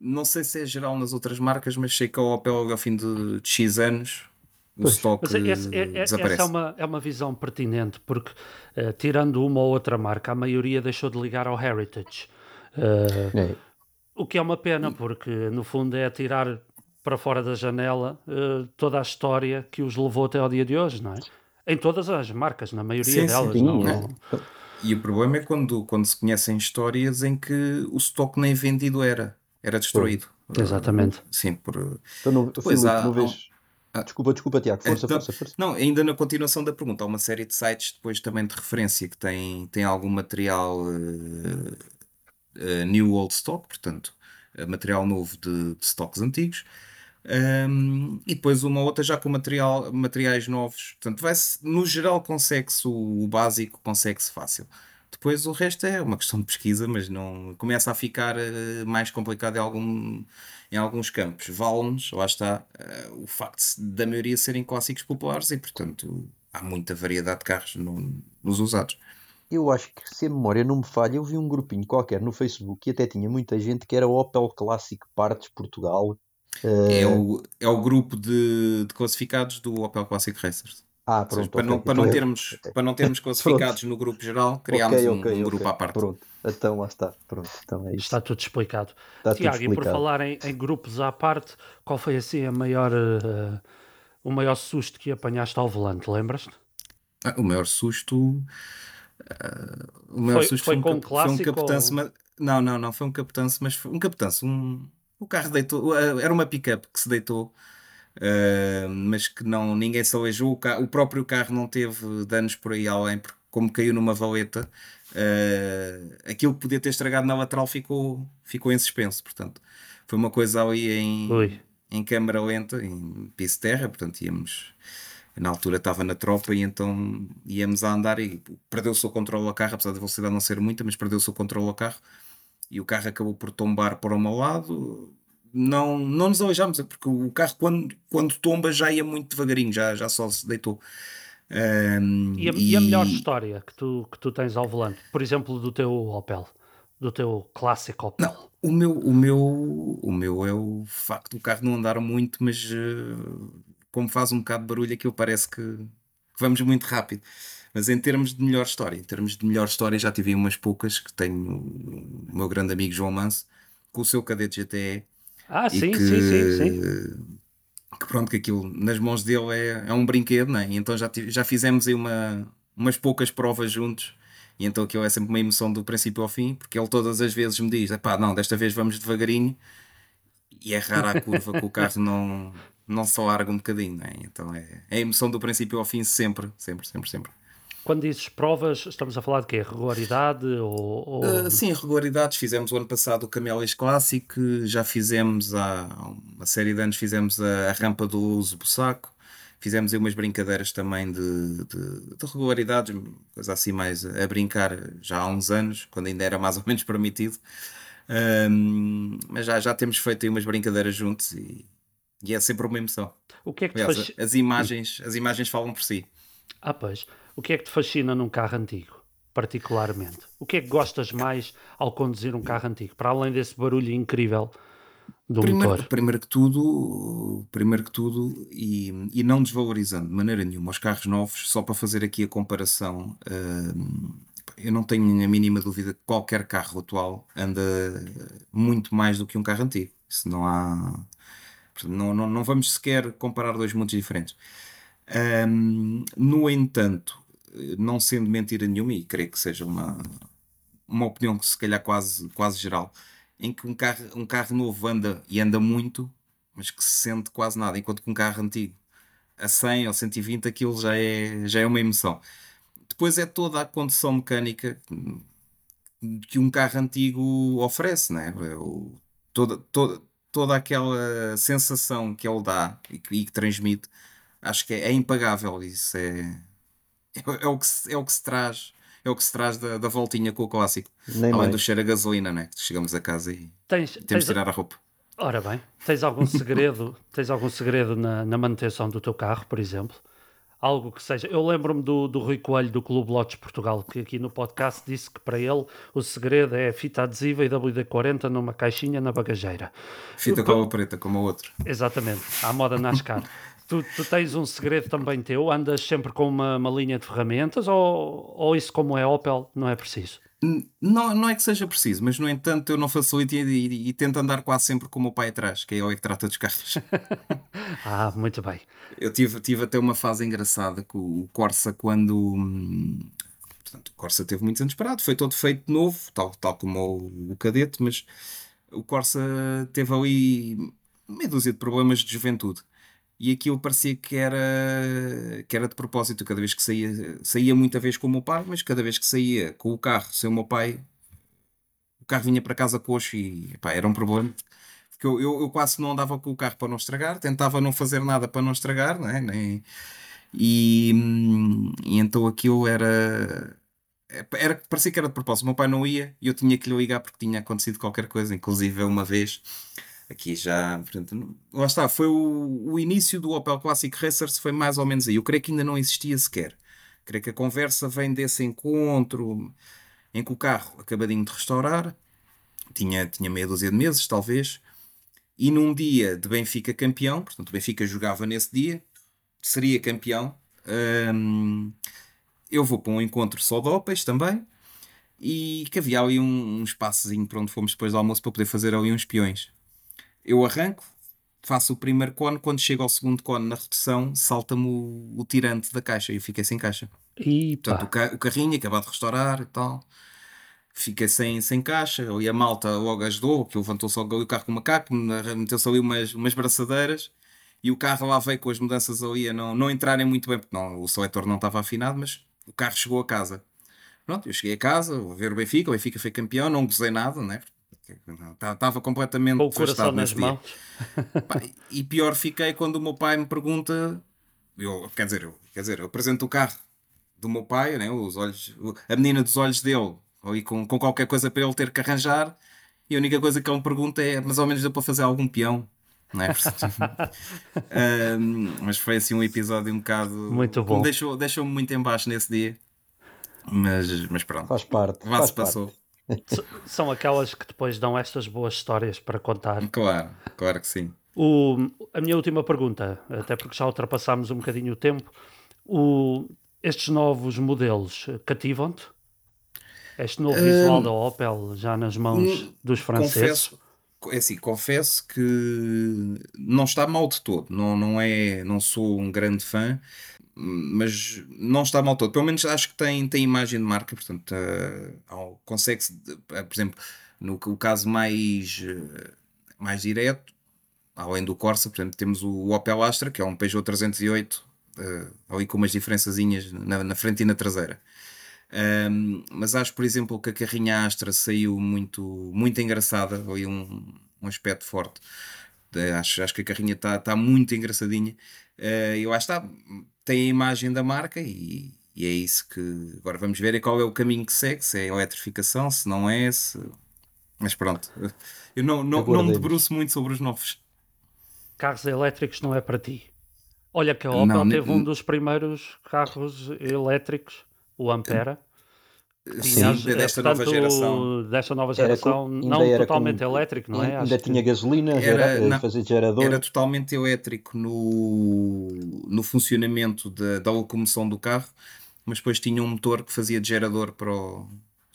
não sei se é geral nas outras marcas, mas sei que a Opel, ao fim de, de X anos, o Pois. stock Mas esse- é- é- essa desaparece. é uma, é uma visão pertinente, porque eh, tirando uma ou outra marca, a maioria deixou de ligar ao Heritage. Eh, É. O que é uma pena, porque no fundo é tirar para fora da janela eh, toda a história que os levou até ao dia de hoje, não é? Em todas as marcas, na maioria Sim, delas. Sim, não, é. não- E o problema é quando, quando se conhecem histórias em que o stock nem vendido era, era destruído. Exatamente. Sim, por. Então, não, Depois Filipe, há- não há vês... Desculpa, desculpa, Tiago. Força, Então, força, força. Não, ainda na continuação da pergunta, há uma série de sites depois também de referência que tem, tem algum material eh, eh, new old stock, portanto, eh, material novo de, de stocks antigos. Um, e depois uma outra já com material, materiais novos. Portanto, vai-se, no geral consegue-se o, o básico, consegue-se fácil. Depois o resto é uma questão de pesquisa, mas não começa a ficar eh, mais complicado em, algum, em alguns campos. Vale-nos, lá está, eh, o facto da maioria serem clássicos populares e, portanto, há muita variedade de carros no- nos usados. Eu acho que, se a memória não me falha, eu vi um grupinho qualquer no Facebook e até tinha muita gente que era Opel Clássico Partes Portugal. Eh, É o, é o grupo de, de classificados do Opel Classic Racers. Ah, Ou seja, pronto. para, ok, não, para, não termos, para não termos classificados no grupo geral, criámos Ok, um, um grupo à parte. Pronto, então lá está. Pronto, então é. Está tudo explicado. Está tudo Tiago, e por explicado. falar em, em grupos à parte, qual foi assim a maior, eh, o maior susto que apanhaste ao volante? Lembras-te? Ah, o maior susto. ah, o maior Foi- susto foi um com cap- clássico Foi um ou- mas- Não, não, não foi um capitance, mas foi um capitance. Um, o carro deitou. ah, Era uma pick-up que se deitou, ah, mas que não, ninguém se aleijou. O, o próprio carro não teve danos por aí além, porque como caiu numa valeta, ah, aquilo que podia ter estragado na lateral ficou, ficou em suspenso. Portanto, foi uma coisa ali em, Ui. em câmara lenta, em piso de terra, portanto íamos. Na altura estava na tropa e então íamos a andar e perdeu-se o controle ao carro, apesar da velocidade não ser muita, mas perdeu-se o controle ao carro e o carro acabou por tombar para o meu lado. Não, não nos aleijámos, porque o carro quando, quando tomba já ia muito devagarinho, já, já só se deitou. Ahm, E a, e a melhor história que tu, que tu tens ao volante? Por exemplo, do teu Opel, do teu clássico Opel. Não, o meu, o meu, o meu é o facto do carro não andar muito, mas eh, como faz um bocado de barulho, aquilo parece que vamos muito rápido. Mas em termos de melhor história, em termos de melhor história, já tive umas poucas que tenho o meu grande amigo João Manso, com o seu cadete GTE, Ah, sim, que, sim, sim, sim. que pronto, que aquilo nas mãos dele é, é um brinquedo, né? E então já, já fizemos aí uma, umas poucas provas juntos. E então aquilo é sempre uma emoção do princípio ao fim, porque ele todas as vezes me diz: pá, não, desta vez vamos devagarinho. E é rara a curva que o carro não, não se larga um bocadinho, né? Então é, é a emoção do princípio ao fim sempre, sempre, sempre, sempre. Quando dizes provas, estamos a falar de quê? Regularidade ou... ou- Uh, sim, regularidades. Fizemos o ano passado o Camélias Classic, já fizemos há uma série de anos, fizemos a, a rampa do Luso Bussaco, fizemos aí umas brincadeiras também de, de, de regularidades, coisa assim mais a, brincar já há uns anos, quando ainda era mais ou menos permitido. Um, mas já, já temos feito aí umas brincadeiras juntos e, e é sempre uma emoção. O que é que Aliás, fascina? as imagens, as imagens falam por si. Ah, pois. O que é que te fascina num carro antigo, particularmente? O que é que gostas mais ao conduzir um carro antigo? Para além desse barulho incrível do Primeiro, motor. primeiro que tudo, primeiro que tudo e, e não desvalorizando de maneira nenhuma os carros novos, só para fazer aqui a comparação, hum, eu não tenho a mínima dúvida que qualquer carro atual anda muito mais do que um carro antigo. Isso não há. Não, não, não vamos sequer comparar dois mundos diferentes. Hum, no entanto, não sendo mentira nenhuma, e creio que seja uma, uma opinião que se calhar quase, quase geral, em que um carro, um carro novo anda e anda muito, mas que se sente quase nada, enquanto que um carro antigo a 100 ou 120 aquilo já é, já é uma emoção. Depois é toda a condução mecânica que um carro antigo oferece, né? O, toda, toda, toda aquela sensação que ele dá e que, e que transmite, acho que é, é impagável. Isso é, é, é o que se, é o que se traz. É o que se traz da, da voltinha com o clássico. Nem Além mais. do cheiro a gasolina, né? Que chegamos a casa e Tens, temos tens, de tirar a roupa. ora bem, tens algum segredo, tens algum segredo na, na manutenção do teu carro, por exemplo? Algo que seja. Eu lembro-me do, do Rui Coelho do Clube Lotes Portugal, que aqui no podcast disse que para ele o segredo é fita adesiva e WD-40 numa caixinha na bagageira. Fita cola preta, como a outra. Exatamente, à moda NASCAR. tu, tu tens um segredo também teu? Andas sempre com uma, uma linha de ferramentas ou, ou isso, como é Opel, não é preciso? Não, não é que seja preciso, mas no entanto eu não facilito e, e- e tento andar quase sempre com o meu pai atrás, que é ele que trata dos carros. Ah, muito bem. Eu tive, tive até uma fase engraçada com o Corsa quando. Portanto, o Corsa teve muitos anos parado, foi todo feito novo, tal, tal como o, o cadete, mas o Corsa teve ali meia dúzia de problemas de juventude. E aquilo parecia que era, que era de propósito. Cada vez que saía, saía muita vez com o meu pai, mas cada vez que saía com o carro sem o meu pai, o carro vinha para casa coxo e era um problema. Porque eu, eu, eu, quase não andava com o carro para não estragar, tentava não fazer nada para não estragar, não é? Nem, e, e então aquilo era era, parecia que era de propósito. O meu pai não ia e eu tinha que lhe ligar porque tinha acontecido qualquer coisa, inclusive uma vez. Aqui já, portanto, lá está, foi o, o início do Opel Classic Racers, foi mais ou menos aí. Eu creio que ainda não existia sequer. Creio que a conversa vem desse encontro em que o carro, acabadinho de restaurar, tinha, tinha meia dúzia de meses, talvez, e num dia de Benfica campeão, portanto, o Benfica jogava nesse dia, seria campeão. Hum, eu vou para um encontro só de Opels também e que havia ali um, um espaçozinho para onde fomos depois do almoço para poder fazer ali uns peões. Eu arranco, faço o primeiro cone, quando chego ao segundo cone na redução, salta-me o, o, tirante da caixa e eu fiquei sem caixa. E Portanto, o, ca o, carrinho acabado de restaurar e tal. Fiquei sem, sem caixa, e a malta logo ajudou, que levantou só o carro com o macaco, meteu-se ali umas, umas braçadeiras e o carro lá veio com as mudanças ali a não, não entrarem muito bem, porque não, o seletor não estava afinado, mas o carro chegou a casa. Pronto, eu cheguei a casa, vou ver o Benfica, o Benfica foi campeão, não gozei nada, né? Estava completamente Com o coração nas mãos. e pior fiquei quando o meu pai me pergunta, eu, quer dizer, eu, quer dizer, eu apresento o carro do meu pai, né? Os olhos, a menina dos olhos dele, ali com, com qualquer coisa para ele ter que arranjar, e a única coisa que ele me pergunta é, mas ao menos deu para fazer algum peão não é? um, mas foi assim um episódio um bocado. Muito bom. Deixou-me deixou muito em baixo nesse dia. Mas, mas pronto. Faz parte. Vá se passou. São aquelas que depois dão estas boas histórias para contar. Claro, claro que sim. O, a minha última pergunta, até porque já ultrapassámos um bocadinho o tempo. O, estes novos modelos cativam-te? Este novo visual da Opel já nas mãos hum, dos franceses? Confesso, é assim, confesso que não está mal de todo. Não, não, é, não sou um grande fã, mas não está mal de todo. Pelo menos acho que tem, tem imagem de marca, portanto, uh, consegue-se, uh, por exemplo, no o caso mais, uh, mais direto, além do Corsa, portanto, temos o Opel Astra, que é um Peugeot 308, uh, ali com umas diferençazinhas na, na frente e na traseira. Um, mas acho, por exemplo, que a carrinha Astra saiu muito, muito engraçada, ali um, um aspecto forte. acho, acho que a carrinha está tá muito engraçadinha. Uh, eu acho que está, tem a imagem da marca e, e, é isso que agora vamos ver é qual é o caminho que segue, se é a eletrificação, se não é, se... mas pronto. Eu não, não, não me debruço muito sobre os novos. Carros elétricos não é para ti. Olha que a Opel não, teve um dos primeiros carros elétricos o Ampera. Sim, desta portanto, nova geração. Desta nova geração, não totalmente com, elétrico, não é? Ainda Acho tinha que... gasolina, era, não, fazer gerador. Era totalmente elétrico no, no funcionamento da, da locomoção do carro, mas depois tinha um motor que fazia de gerador para o.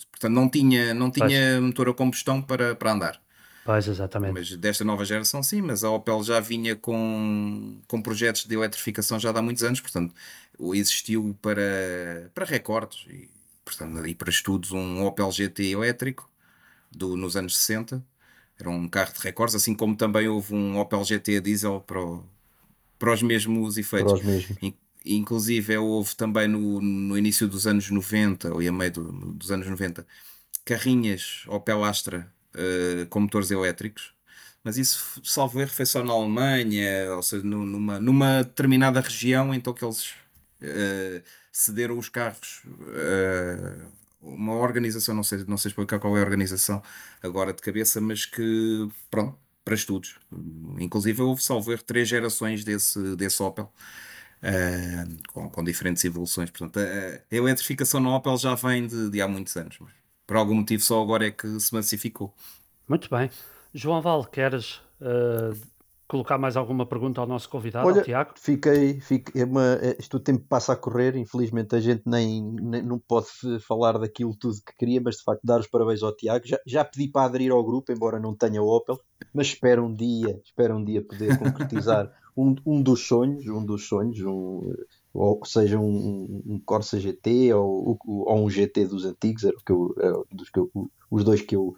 Portanto, não tinha, não tinha motor a combustão para, para andar. Pois, exatamente. Mas desta nova geração, sim, mas a Opel já vinha com, com projetos de eletrificação já há muitos anos, portanto, existiu para, para recordes e, portanto, e para estudos um Opel GT elétrico do, nos anos 60. Era um carro de recordes, assim como também houve um Opel GT diesel para, o, para os mesmos efeitos. Os mesmos. Inclusive, houve também no, no início dos anos 90, ou a meio do, dos anos 90, carrinhas Opel Astra uh, com motores elétricos, mas isso, salvo erro, foi só na Alemanha, ou seja, numa, numa determinada região, então que eles uh, cederam os carros. Uh, uma organização, não sei, não sei explicar qual é a organização agora de cabeça, mas que, pronto, para estudos. Inclusive, houve, salvo erro, três gerações desse, desse Opel. Uh, com, com, diferentes evoluções. Portanto, a, a, eletrificação no Opel já vem de, de há muitos anos, mas por algum motivo só agora é que se massificou. Muito bem. João Val, queres uh, colocar mais alguma pergunta ao nosso convidado, Olha, ao Tiago? Fiquei, fiquei é uma, é, isto o tempo passa a correr, infelizmente a gente nem, nem, não pode falar daquilo tudo que queria, mas de facto dar os parabéns ao Tiago. Já, já pedi para aderir ao grupo, embora não tenha o Opel, mas espero um dia, espero um dia poder concretizar um, um dos sonhos, um dos sonhos, um, ou seja um, um Corsa GT ou, ou, um GT dos antigos, era o que eu, era dos que eu, os dois que eu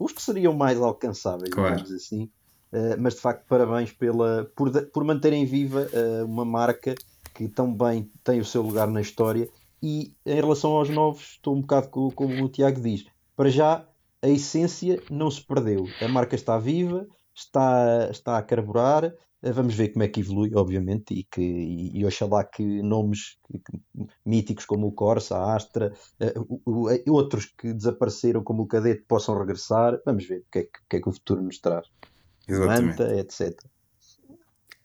os que seriam mais alcançáveis, claro. digamos assim. Uh, mas de facto, parabéns pela, por, por manterem viva uh, uma marca que tão bem tem o seu lugar na história. E em relação aos novos, estou um bocado como, como o Tiago diz. Para já, a essência não se perdeu. A marca está viva, está, está a carburar. Eh, vamos ver como é que evolui, obviamente, e, que, e, e oxalá que nomes míticos como o Corsa, a Astra, outros que desapareceram como o Cadete possam regressar. Vamos ver o que é que, que, é que o futuro nos traz. Exatamente. Manta, etc.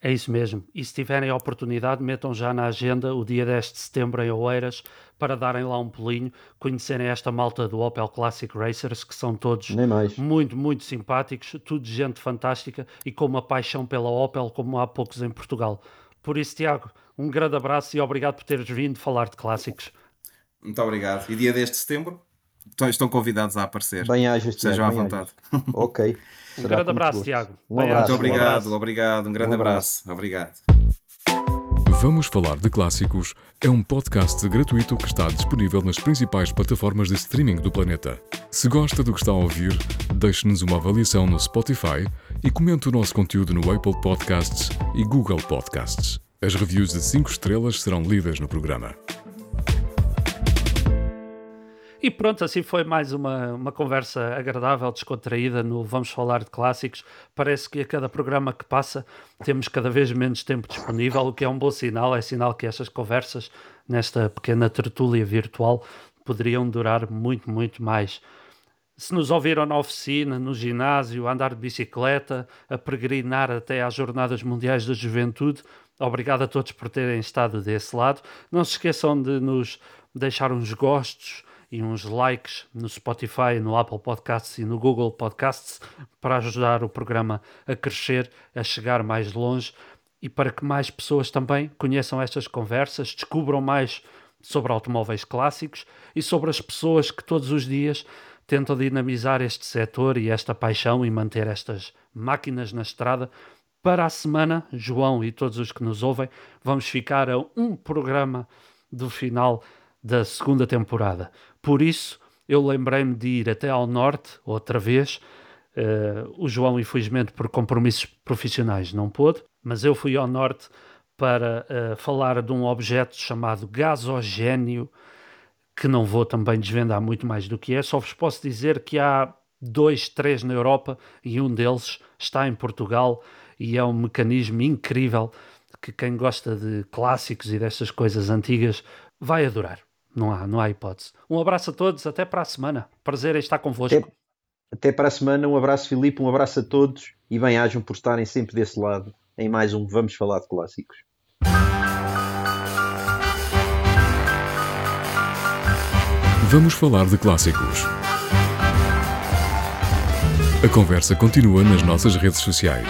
É isso mesmo. E se tiverem a oportunidade, metam já na agenda o dia 10 de setembro em Oeiras para darem lá um pulinho, conhecerem esta malta do Opel Classic Racers, que são todos muito, muito simpáticos, tudo gente fantástica e com uma paixão pela Opel como há poucos em Portugal. Por isso, Tiago, um grande abraço e obrigado por teres vindo falar de clássicos. Muito obrigado. E dia 10 de setembro? Estão convidados a aparecer. Bem haja, Sejam à vontade. ok. Um grande abraço, Tiago. Um abraço. Muito obrigado, um abraço. obrigado. Um grande um abraço. abraço. Obrigado. Vamos Falar de Clássicos é um podcast gratuito que está disponível nas principais plataformas de streaming do planeta. Se gosta do que está a ouvir, deixe-nos uma avaliação no Spotify e comente o nosso conteúdo no Apple Podcasts e Google Podcasts. As reviews de 5 estrelas serão lidas no programa. E pronto, assim foi mais uma, uma conversa agradável, descontraída no Vamos Falar de Clássicos. Parece que a cada programa que passa temos cada vez menos tempo disponível, o que é um bom sinal. É sinal que estas conversas, nesta pequena tertúlia virtual, poderiam durar muito, muito mais. Se nos ouviram na oficina, no ginásio, a andar de bicicleta, a peregrinar até às Jornadas Mundiais da Juventude, obrigado a todos por terem estado desse lado. Não se esqueçam de nos deixar uns gostos e uns likes no Spotify, no Apple Podcasts e no Google Podcasts para ajudar o programa a crescer, a chegar mais longe e para que mais pessoas também conheçam estas conversas, descubram mais sobre automóveis clássicos e sobre as pessoas que todos os dias tentam dinamizar este setor e esta paixão e manter estas máquinas na estrada. Para a semana, João e todos os que nos ouvem, vamos ficar a um programa do final da segunda temporada. Por isso, eu lembrei-me de ir até ao norte, outra vez. Uh, o João, infelizmente, por compromissos profissionais, não pôde, mas eu fui ao norte para uh, falar de um objeto chamado gasogênio, que não vou também desvendar muito mais do que é, só vos posso dizer que há dois, três na Europa e um deles está em Portugal e é um mecanismo incrível que quem gosta de clássicos e dessas coisas antigas vai adorar. Não há, não há hipótese. Um abraço a todos, até para a semana. Prazer em estar convosco. Até, até para a semana, um abraço Filipe, um abraço a todos e bem-ajam por estarem sempre desse lado em mais um Vamos Falar de Clássicos. Vamos falar de clássicos. A conversa continua nas nossas redes sociais.